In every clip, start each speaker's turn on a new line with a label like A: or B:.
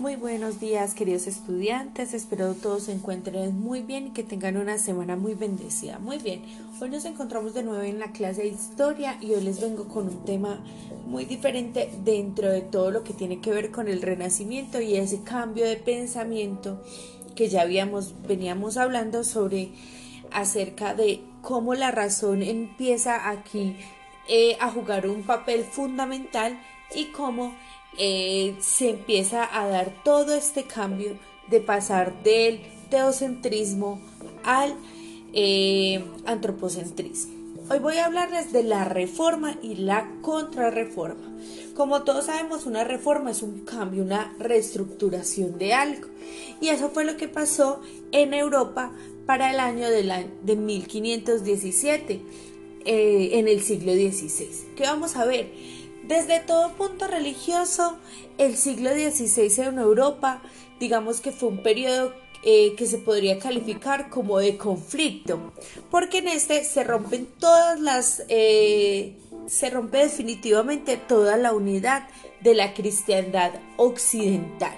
A: Muy buenos días queridos estudiantes, espero todos se encuentren muy bien y que tengan una semana muy bendecida. Muy bien, hoy nos encontramos de nuevo en la clase de historia y hoy les vengo con un tema muy diferente dentro de todo lo que tiene que ver con el renacimiento y ese cambio de pensamiento que ya habíamos, veníamos hablando sobre acerca de cómo la razón empieza aquí eh, a jugar un papel fundamental y cómo eh, se empieza a dar todo este cambio de pasar del teocentrismo al eh, antropocentrismo. Hoy voy a hablarles de la reforma y la contrarreforma. Como todos sabemos, una reforma es un cambio, una reestructuración de algo. Y eso fue lo que pasó en Europa para el año de, de 1517, eh, en el siglo XVI. ¿Qué vamos a ver? Desde todo punto religioso, el siglo XVI en Europa, digamos que fue un periodo eh, que se podría calificar como de conflicto, porque en este se rompen todas las, eh, se rompe definitivamente toda la unidad de la cristiandad occidental.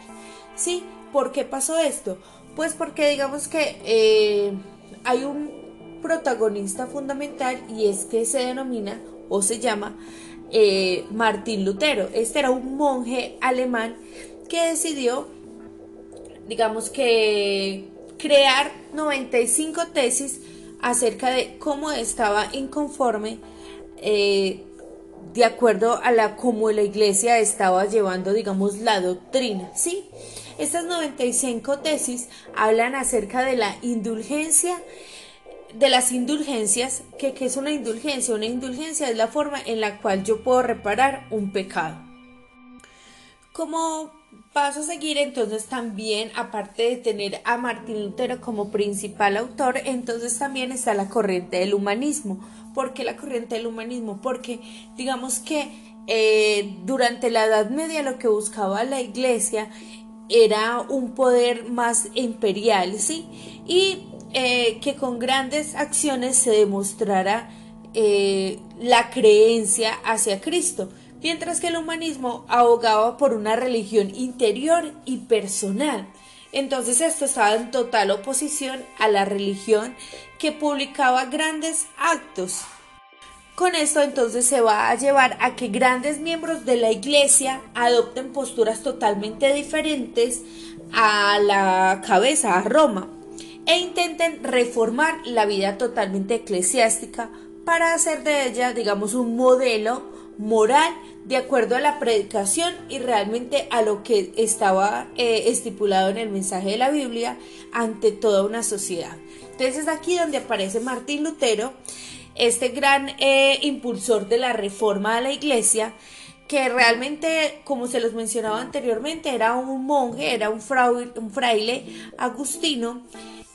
A: ¿Sí? ¿Por qué pasó esto? Pues porque digamos que eh, hay un protagonista fundamental y es que se denomina o se llama eh, Martín Lutero. Este era un monje alemán que decidió, digamos que, crear 95 tesis acerca de cómo estaba inconforme eh, de acuerdo a la cómo la iglesia estaba llevando, digamos, la doctrina, ¿sí? Estas 95 tesis hablan acerca de la indulgencia de las indulgencias, que, es una indulgencia? Una indulgencia es la forma en la cual yo puedo reparar un pecado. Como paso a seguir, entonces también, aparte de tener a Martín Lutero como principal autor, entonces también está la corriente del humanismo. ¿Por qué la corriente del humanismo? Porque digamos que eh, durante la Edad Media lo que buscaba la iglesia era un poder más imperial, ¿sí? Y eh, que con grandes acciones se demostrara eh, la creencia hacia Cristo, mientras que el humanismo abogaba por una religión interior y personal. Entonces esto estaba en total oposición a la religión que publicaba grandes actos. Con esto entonces se va a llevar a que grandes miembros de la iglesia adopten posturas totalmente diferentes a la cabeza, a Roma e intenten reformar la vida totalmente eclesiástica para hacer de ella, digamos, un modelo moral de acuerdo a la predicación y realmente a lo que estaba eh, estipulado en el mensaje de la Biblia ante toda una sociedad. Entonces es aquí donde aparece Martín Lutero, este gran eh, impulsor de la reforma de la iglesia, que realmente, como se los mencionaba anteriormente, era un monje, era un fraile agustino,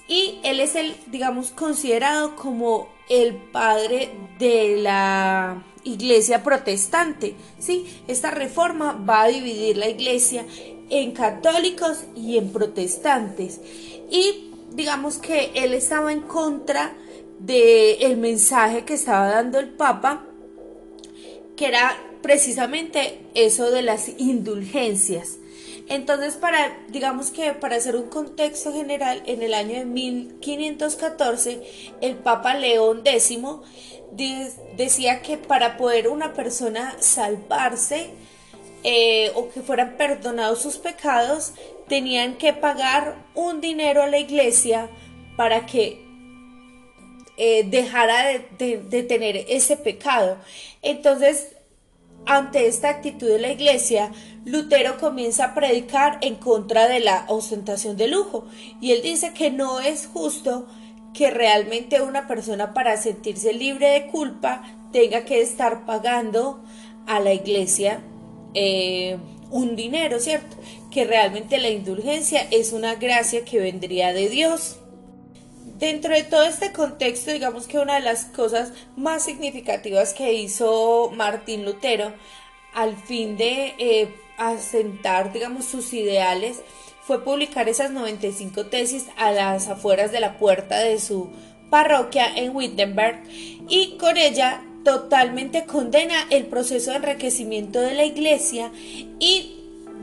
A: y él es el, digamos, considerado como el padre de la iglesia protestante. ¿sí? Esta reforma va a dividir la iglesia en católicos y en protestantes. Y digamos que él estaba en contra del el mensaje que estaba dando el Papa, que era precisamente eso de las indulgencias. Entonces, para, digamos que para hacer un contexto general, en el año de 1514, el Papa León X decía que para poder una persona salvarse eh, o que fueran perdonados sus pecados, tenían que pagar un dinero a la iglesia para que eh, dejara de, de tener ese pecado. Entonces, ante esta actitud de la iglesia, Lutero comienza a predicar en contra de la ostentación de lujo y él dice que no es justo que realmente una persona para sentirse libre de culpa tenga que estar pagando a la iglesia eh, un dinero, ¿cierto? Que realmente la indulgencia es una gracia que vendría de Dios. Dentro de todo este contexto, digamos que una de las cosas más significativas que hizo Martín Lutero al fin de eh, asentar, digamos, sus ideales, fue publicar esas 95 tesis a las afueras de la puerta de su parroquia en Wittenberg y con ella totalmente condena el proceso de enriquecimiento de la iglesia y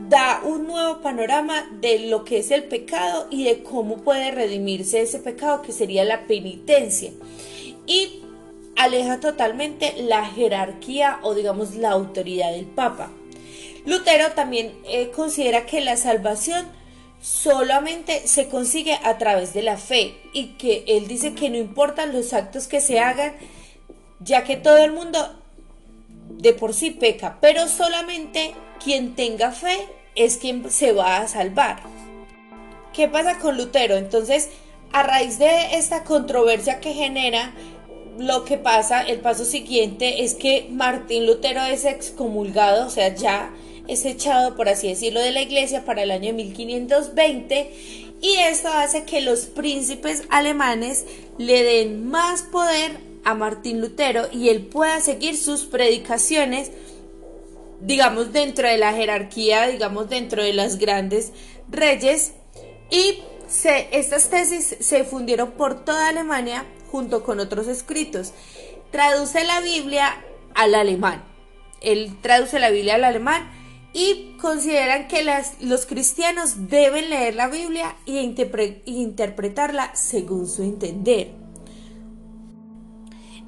A: da un nuevo panorama de lo que es el pecado y de cómo puede redimirse ese pecado que sería la penitencia. Y aleja totalmente la jerarquía o digamos la autoridad del Papa. Lutero también eh, considera que la salvación solamente se consigue a través de la fe y que él dice que no importan los actos que se hagan, ya que todo el mundo de por sí peca, pero solamente quien tenga fe es quien se va a salvar. ¿Qué pasa con Lutero? Entonces, a raíz de esta controversia que genera, lo que pasa, el paso siguiente es que Martín Lutero es excomulgado, o sea, ya es echado, por así decirlo, de la iglesia para el año 1520 y esto hace que los príncipes alemanes le den más poder a Martín Lutero y él pueda seguir sus predicaciones, digamos, dentro de la jerarquía, digamos, dentro de las grandes reyes y estas tesis se fundieron por toda Alemania junto con otros escritos. Traduce la Biblia al alemán. Él traduce la Biblia al alemán y consideran que los cristianos deben leer la Biblia e interpretarla según su entender.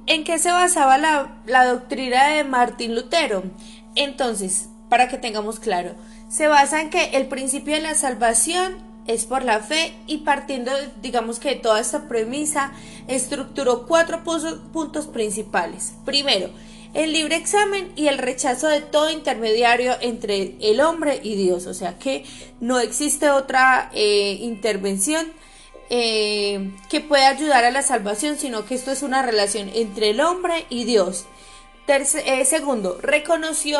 A: ¿En qué se basaba la, la doctrina de Martín Lutero? Entonces, para que tengamos claro, se basa en que el principio de la salvación es por la fe y partiendo, digamos que de toda esta premisa, estructuró cuatro puntos principales. Primero, el libre examen y el rechazo de todo intermediario entre el hombre y Dios, o sea que no existe otra eh, intervención eh, que pueda ayudar a la salvación, sino que esto es una relación entre el hombre y Dios. Eh, segundo, reconoció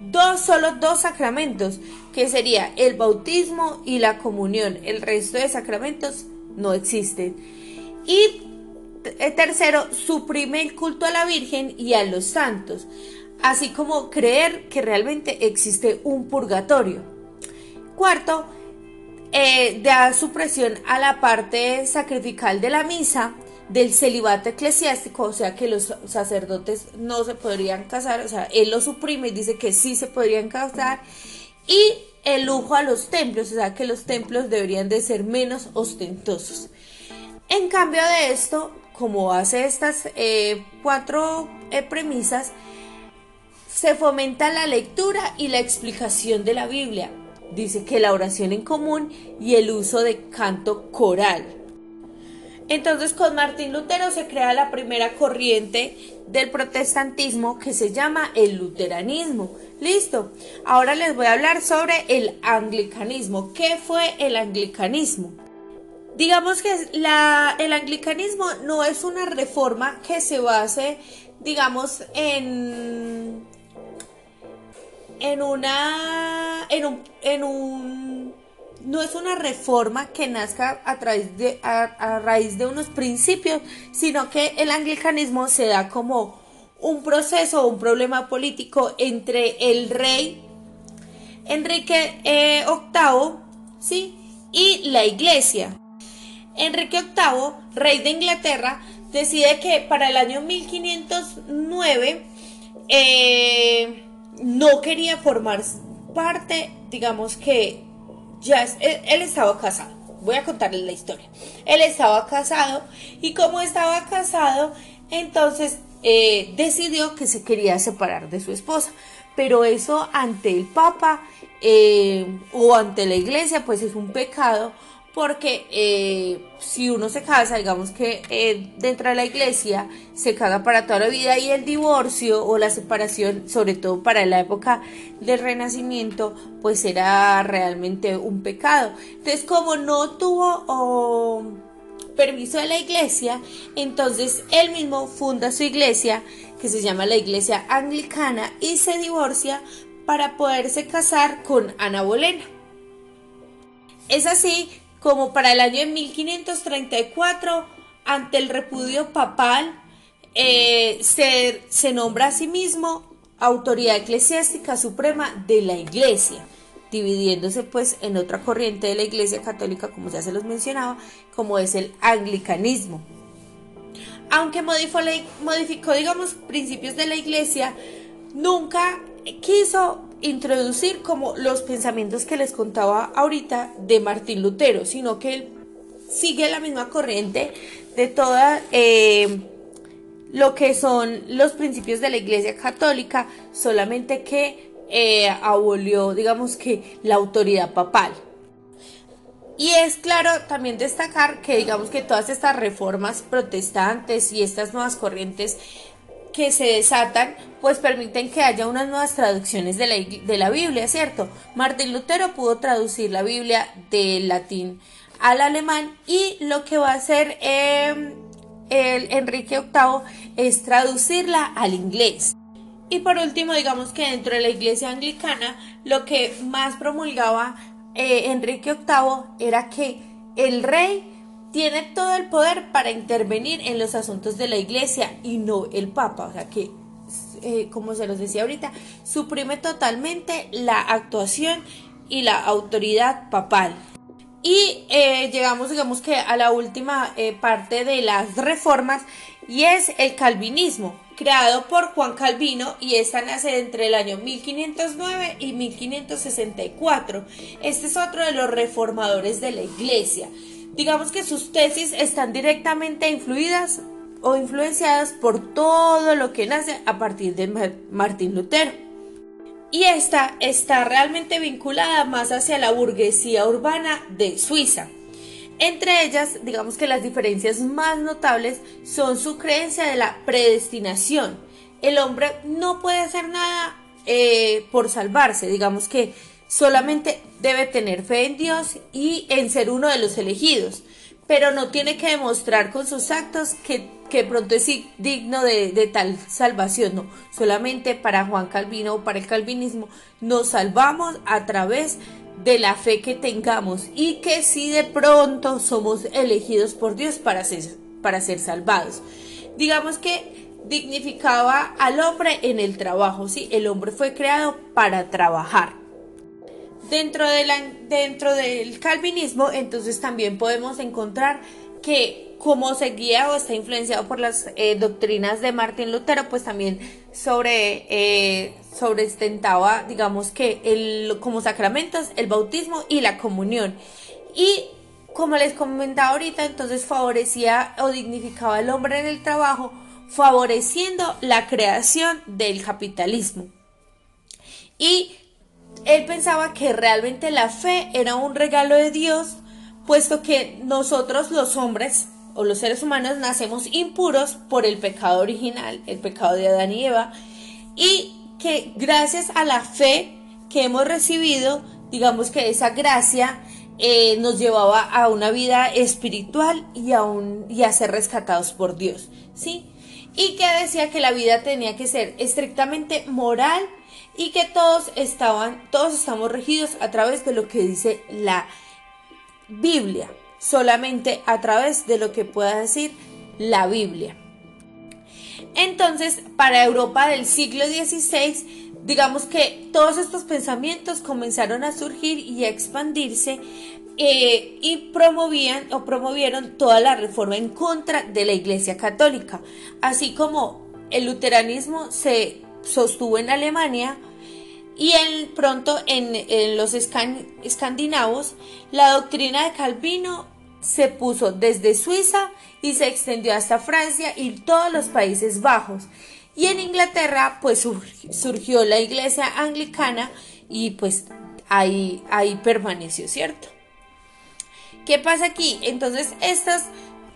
A: dos, solo dos sacramentos, que sería el bautismo y la comunión. El resto de sacramentos no existen. Y eh, tercero, suprime el culto a la Virgen y a los santos, así como creer que realmente existe un purgatorio. Cuarto, eh, da supresión a la parte sacrificial de la misa del celibato eclesiástico, o sea que los sacerdotes no se podrían casar, o sea, él lo suprime y dice que sí se podrían casar, y el lujo a los templos, o sea que los templos deberían de ser menos ostentosos. En cambio de esto, como hace estas eh, cuatro eh, premisas, se fomenta la lectura y la explicación de la Biblia. Dice que la oración en común y el uso de canto coral. Entonces con Martín Lutero se crea la primera corriente del protestantismo que se llama el luteranismo. Listo. Ahora les voy a hablar sobre el anglicanismo. ¿Qué fue el anglicanismo? Digamos que el anglicanismo no es una reforma que se base, digamos, en, en una, en un, en un, no es una reforma que nazca a, través de, a, raíz de unos principios, sino que el anglicanismo se da como un proceso, un problema político entre el rey Enrique eh, VIII, ¿sí? y la iglesia. Enrique VIII, rey de Inglaterra, decide que para el año 1509 eh, no quería formar parte, digamos que ya él, estaba casado. Voy a contarles la historia. Él estaba casado y como estaba casado, entonces eh, decidió que se quería separar de su esposa. Pero eso ante el Papa eh, o ante la iglesia, pues es un pecado porque eh, si uno se casa, digamos que eh, dentro de la iglesia se caga para toda la vida y el divorcio o la separación, sobre todo para la época del renacimiento, pues era realmente un pecado. Entonces, como no tuvo permiso de la iglesia, entonces él mismo funda su iglesia, que se llama la iglesia anglicana, y se divorcia para poderse casar con Ana Bolena. Es así como para el año de 1534, ante el repudio papal, eh, se, se nombra a sí mismo autoridad eclesiástica suprema de la iglesia, dividiéndose pues en otra corriente de la iglesia católica, como ya se los mencionaba, como es el anglicanismo. Aunque modificó, modificó digamos, principios de la iglesia, nunca quiso introducir como los pensamientos que les contaba ahorita de Martín Lutero, sino que él sigue la misma corriente de toda eh, lo que son los principios de la Iglesia Católica, solamente que eh, abolió, digamos que, la autoridad papal. Y es claro también destacar que digamos que todas estas reformas protestantes y estas nuevas corrientes que se desatan, pues permiten que haya unas nuevas traducciones de la, de la Biblia, ¿cierto? Martín Lutero pudo traducir la Biblia del latín al alemán y lo que va a hacer em, el Enrique VIII es traducirla al inglés. Y por último, digamos que dentro de la iglesia anglicana, lo que más promulgaba eh, Enrique VIII era que el rey tiene todo el poder para intervenir en los asuntos de la iglesia y no el papa. O sea que, eh, como se los decía ahorita, suprime totalmente la actuación y la autoridad papal. Y eh, llegamos, digamos que a la última parte de las reformas y es el calvinismo creado por Juan Calvino y esta nace entre el año 1509 y 1564. Este es otro de los reformadores de la iglesia. Digamos que sus tesis están directamente influidas o influenciadas por todo lo que nace a partir de Martín Lutero. Y esta está realmente vinculada más hacia la burguesía urbana de Suiza. Entre ellas, digamos que las diferencias más notables son su creencia de la predestinación. El hombre no puede hacer nada eh, por salvarse, digamos que solamente debe tener fe en Dios y en ser uno de los elegidos, pero no tiene que demostrar con sus actos que, pronto es digno de, de, tal salvación, no, solamente para Juan Calvino o para el calvinismo nos salvamos a través de la fe que tengamos y que si de pronto somos elegidos por Dios para ser, para ser salvados. Digamos que dignificaba al hombre en el trabajo, ¿sí? El hombre fue creado para trabajar. Dentro, de la, dentro del calvinismo, entonces también podemos encontrar que como seguía o está influenciado por las eh, doctrinas de Martín Lutero, pues también sobre, eh, sobreestentaba, digamos que el, como sacramentos, el bautismo y la comunión. Y como les comentaba ahorita, entonces favorecía o dignificaba al hombre en el trabajo, favoreciendo la creación del capitalismo. Y él pensaba que realmente la fe era un regalo de Dios, puesto que nosotros los hombres o los seres humanos nacemos impuros por el pecado original, el pecado de Adán y Eva, y que gracias a la fe que hemos recibido, digamos que esa gracia eh, nos llevaba a una vida espiritual y a, y a ser rescatados por Dios, ¿sí? Y que decía que la vida tenía que ser estrictamente moral y que todos estaban, todos estamos regidos a través de lo que dice la Biblia, solamente a través de lo que pueda decir la Biblia. Entonces, para Europa del siglo XVI, digamos que todos estos pensamientos comenzaron a surgir y a expandirse eh, y promovían o promovieron toda la reforma en contra de la Iglesia Católica, así como el luteranismo se sostuvo en Alemania, y en, pronto en, los escandinavos la doctrina de Calvino se puso desde Suiza y se extendió hasta Francia y todos los Países Bajos. Y en Inglaterra pues surgió la iglesia anglicana y pues ahí, ahí permaneció, ¿cierto? ¿Qué pasa aquí? Entonces estas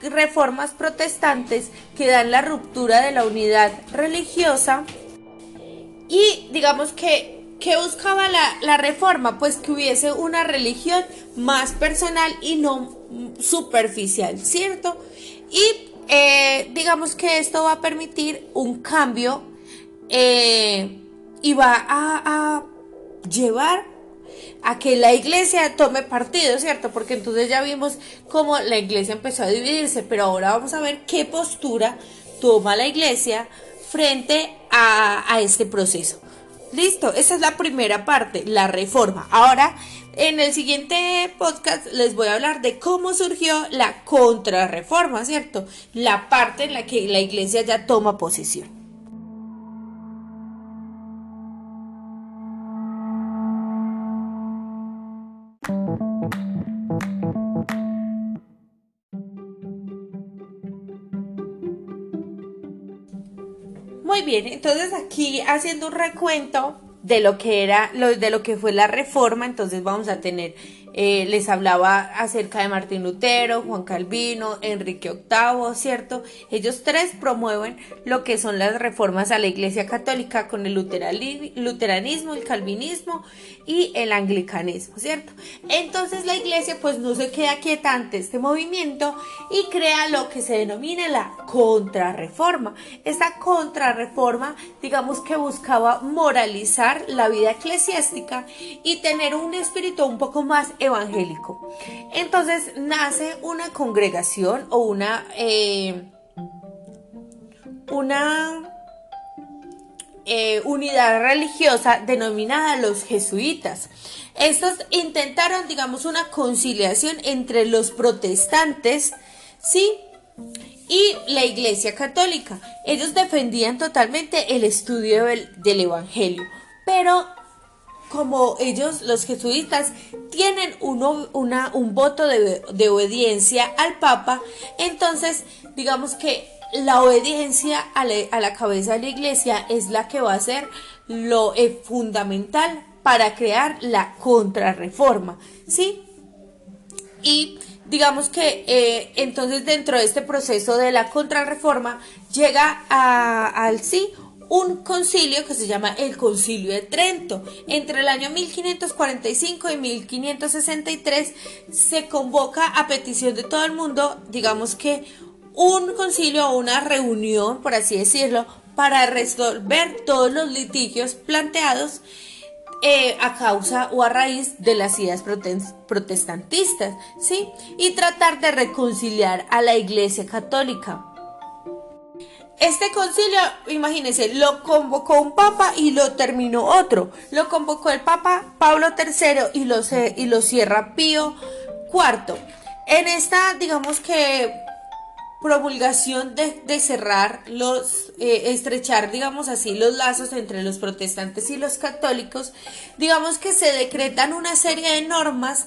A: reformas protestantes que dan la ruptura de la unidad religiosa y digamos que ¿Qué buscaba la, reforma? Pues que hubiese una religión más personal y no superficial, ¿cierto? Y eh, digamos que esto va a permitir un cambio eh, y va a, a, llevar a que la iglesia tome partido, ¿cierto? Porque entonces ya vimos cómo la iglesia empezó a dividirse, pero ahora vamos a ver qué postura toma la iglesia frente a, a este proceso. Listo, esa es la primera parte, la reforma. Ahora, en el siguiente podcast les voy a hablar de cómo surgió la contrarreforma, ¿cierto? La parte en la que la iglesia ya toma posesión. Bien, entonces aquí haciendo un recuento de lo que era, de lo que fue la reforma, entonces vamos a tener eh, les hablaba acerca de Martín Lutero, Juan Calvino, Enrique VIII, ¿cierto? Ellos tres promueven lo que son las reformas a la Iglesia Católica con el luteranismo, el calvinismo y el anglicanismo, ¿cierto? Entonces la Iglesia pues no se queda quieta ante este movimiento y crea lo que se denomina la contrarreforma. Esta contrarreforma, digamos que buscaba moralizar la vida eclesiástica y tener un espíritu un poco más evangélico. Entonces nace una congregación o una, eh, una eh, unidad religiosa denominada los jesuitas. Estos intentaron, digamos, una conciliación entre los protestantes, ¿sí? Y la Iglesia Católica. Ellos defendían totalmente el estudio del, del Evangelio, pero como ellos, los jesuitas, tienen uno, una, un voto de, obediencia al Papa, entonces digamos que la obediencia a la, cabeza de la iglesia es la que va a ser lo eh, fundamental para crear la contrarreforma, ¿sí? Y digamos que eh, entonces dentro de este proceso de la contrarreforma llega al sí un concilio que se llama el Concilio de Trento. Entre el año 1545 y 1563 se convoca a petición de todo el mundo, digamos que un concilio o una reunión, por así decirlo, para resolver todos los litigios planteados eh, a causa o a raíz de las ideas protestantistas, ¿sí? Y tratar de reconciliar a la Iglesia Católica. Este concilio, imagínense, lo convocó un papa y lo terminó otro. Lo convocó el papa Pablo III y lo, y lo cierra Pío IV. En esta, digamos que promulgación de, cerrar los, eh, estrechar, digamos así, los lazos entre los protestantes y los católicos, digamos que se decretan una serie de normas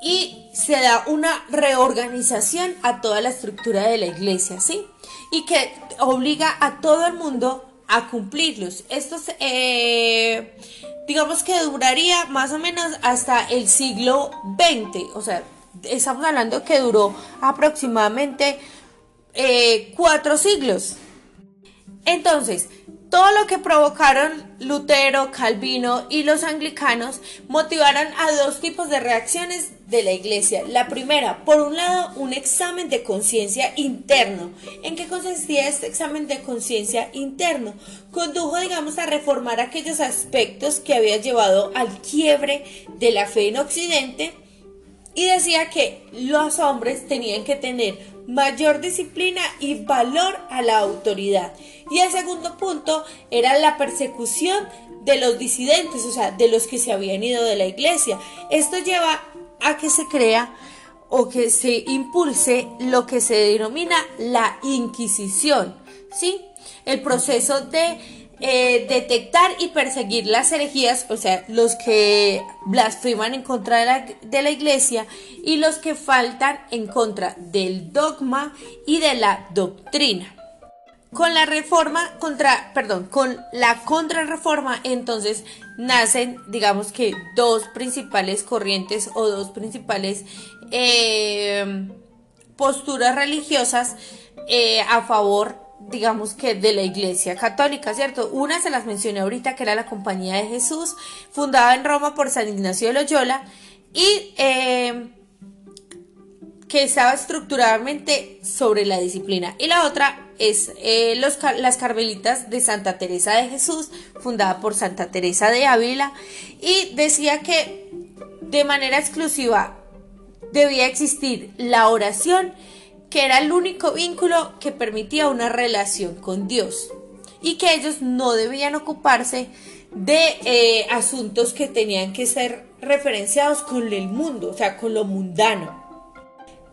A: y se da una reorganización a toda la estructura de la iglesia, ¿sí? Y que obliga a todo el mundo a cumplirlos. Estos, eh, digamos que duraría más o menos hasta el siglo XX, o sea, estamos hablando que duró aproximadamente eh, cuatro siglos. Entonces, todo lo que provocaron Lutero, Calvino y los anglicanos motivaron a dos tipos de reacciones de la iglesia. La primera, por un lado, un examen de conciencia interno. ¿En qué consistía este examen de conciencia interno? Condujo, digamos, a reformar aquellos aspectos que había llevado al quiebre de la fe en Occidente y decía que los hombres tenían que tener mayor disciplina y valor a la autoridad. Y el segundo punto era la persecución de los disidentes, o sea, de los que se habían ido de la iglesia. Esto lleva a que se crea o que se impulse lo que se denomina la Inquisición, ¿sí? El proceso de eh, detectar y perseguir las herejías, o sea, los que blasfeman en contra de la, de la, iglesia y los que faltan en contra del dogma y de la doctrina. Con la reforma contra, perdón, con la contrarreforma, entonces nacen, digamos que dos principales corrientes o dos principales eh, posturas religiosas eh, a favor digamos que de la Iglesia Católica, ¿cierto? Una se las mencioné ahorita, que era la Compañía de Jesús, fundada en Roma por San Ignacio de Loyola, y eh, que estaba estructuralmente sobre la disciplina. Y la otra es eh, los, las Carmelitas de Santa Teresa de Jesús, fundada por Santa Teresa de Ávila, y decía que de manera exclusiva debía existir la oración que era el único vínculo que permitía una relación con Dios y que ellos no debían ocuparse de eh, asuntos que tenían que ser referenciados con el mundo, o sea, con lo mundano.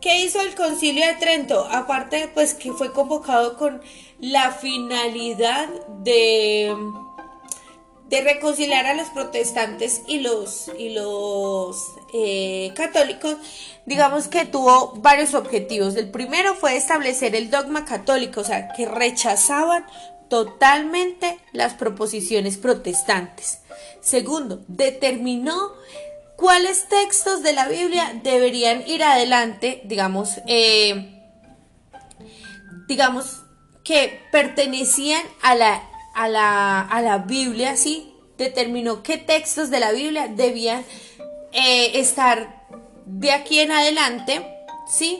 A: ¿Qué hizo el concilio de Trento? Aparte, pues que fue convocado con la finalidad de de reconciliar a los protestantes y los, y los eh, católicos, digamos que tuvo varios objetivos. El primero fue establecer el dogma católico, o sea, que rechazaban totalmente las proposiciones protestantes. Segundo, determinó cuáles textos de la Biblia deberían ir adelante, digamos, eh, digamos que pertenecían a la, a la, a la Biblia, ¿sí? Determinó qué textos de la Biblia debían eh, estar de aquí en adelante, ¿sí?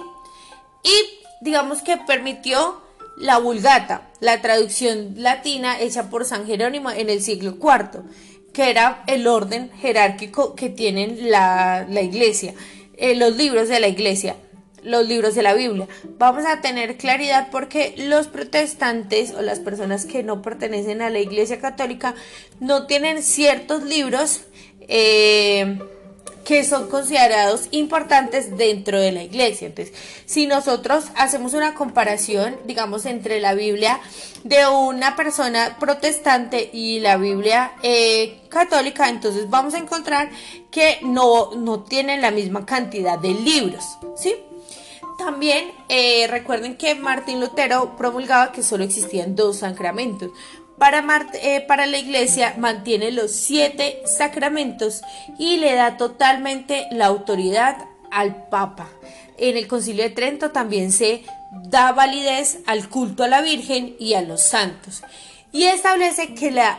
A: Y digamos que permitió la Vulgata, la traducción latina hecha por San Jerónimo en el siglo IV, que era el orden jerárquico que tienen la, iglesia, eh, los libros de la iglesia, los libros de la Biblia. Vamos a tener claridad porque los protestantes o las personas que no pertenecen a la iglesia católica no tienen ciertos libros. Eh, que son considerados importantes dentro de la iglesia. Entonces, si nosotros hacemos una comparación, digamos, entre la Biblia de una persona protestante y la Biblia eh, católica, entonces vamos a encontrar que no, no tienen la misma cantidad de libros, ¿sí? También eh, recuerden que Martín Lutero promulgaba que solo existían dos sacramentos. Para, eh, para la iglesia mantiene los siete sacramentos y le da totalmente la autoridad al Papa. En el Concilio de Trento también se da validez al culto a la Virgen y a los santos. Y establece que la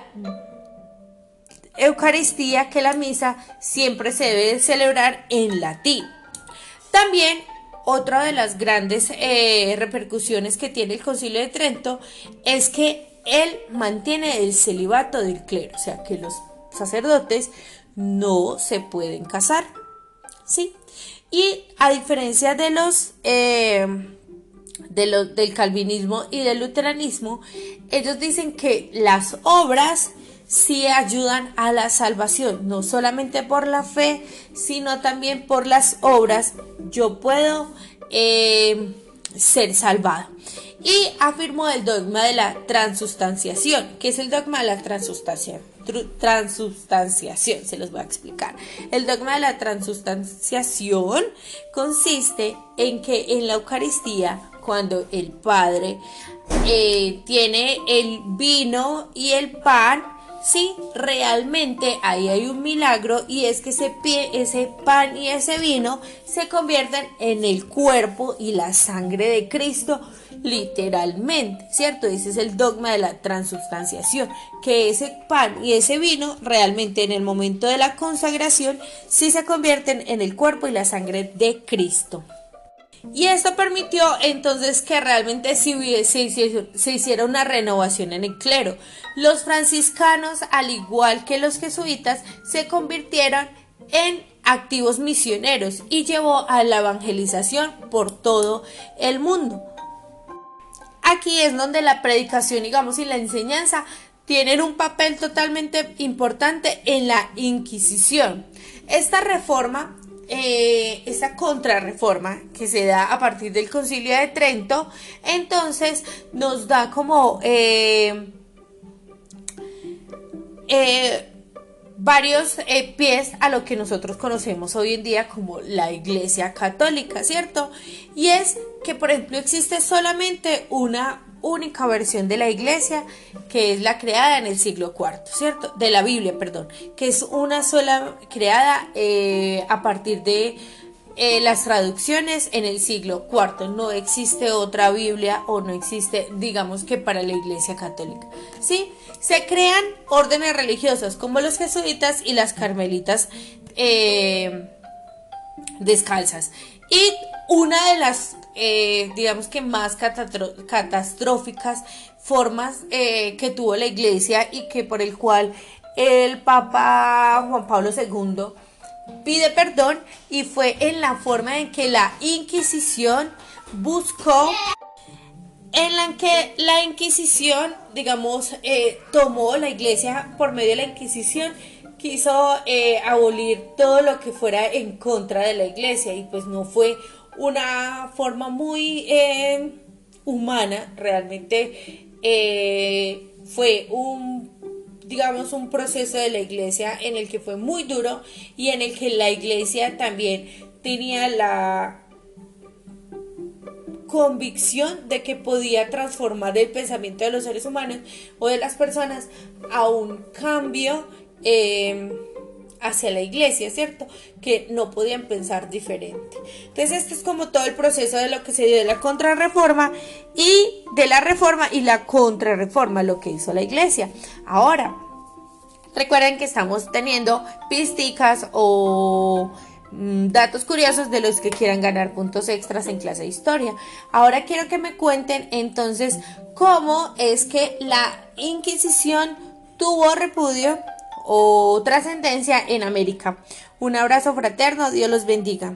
A: Eucaristía, que la misa, siempre se debe celebrar en latín. También otra de las grandes eh, repercusiones que tiene el Concilio de Trento es que él mantiene el celibato del clero, o sea que los sacerdotes no se pueden casar, ¿sí? Y a diferencia de los, eh, de del calvinismo y del luteranismo, ellos dicen que las obras sí ayudan a la salvación, no solamente por la fe, sino también por las obras. Yo puedo eh, ser salvado y afirmó el dogma de la transustanciación. ¿Qué es el dogma de la transustanciación? Se los voy a explicar. El dogma de la transustanciación consiste en que en la Eucaristía, cuando el Padre eh, tiene el vino y el pan, sí, realmente ahí hay un milagro y es que ese, pie, ese pan y ese vino se convierten en el cuerpo y la sangre de Cristo literalmente, ¿cierto? Ese es el dogma de la transubstanciación, que ese pan y ese vino realmente en el momento de la consagración sí se convierten en el cuerpo y la sangre de Cristo. Y esto permitió entonces que realmente se, hiciera una renovación en el clero. Los franciscanos, al igual que los jesuitas, se convirtieron en activos misioneros y llevó a la evangelización por todo el mundo. Aquí es donde la predicación, digamos, y la enseñanza tienen un papel totalmente importante en la Inquisición. Esta reforma, eh, esta contrarreforma que se da a partir del Concilio de Trento, entonces nos da como eh, eh, varios pies a lo que nosotros conocemos hoy en día como la Iglesia Católica, ¿cierto? Y es que, por ejemplo, existe solamente una única versión de la iglesia que es la creada en el siglo IV, ¿cierto? De la Biblia, perdón, que es una sola creada eh, a partir de eh, las traducciones en el siglo IV. No existe otra Biblia o no existe, digamos que para la iglesia católica. ¿Sí? Se crean órdenes religiosas como los jesuitas y las carmelitas eh, descalzas. Y una de las, eh, digamos que más catastróficas formas eh, que tuvo la iglesia y que por el cual el Papa Juan Pablo II pide perdón y fue en la forma en que la Inquisición buscó en la que la Inquisición, digamos, eh, tomó la iglesia por medio de la Inquisición quiso abolir todo lo que fuera en contra de la iglesia y pues no fue una forma muy eh, humana, realmente eh, fue un digamos, un proceso de la iglesia en el que fue muy duro y en el que la iglesia también tenía la convicción de que podía transformar el pensamiento de los seres humanos o de las personas a un cambio eh, hacia la iglesia, ¿cierto? Que no podían pensar diferente. Entonces, esto es como todo el proceso de lo que se dio de la contrarreforma y de la reforma y la contrarreforma, lo que hizo la iglesia. Ahora, recuerden que estamos teniendo pisticas o mm, datos curiosos de los que quieran ganar puntos extras en clase de historia. Ahora quiero que me cuenten entonces cómo es que la Inquisición tuvo repudio o trascendencia en América. Un abrazo fraterno, Dios los bendiga.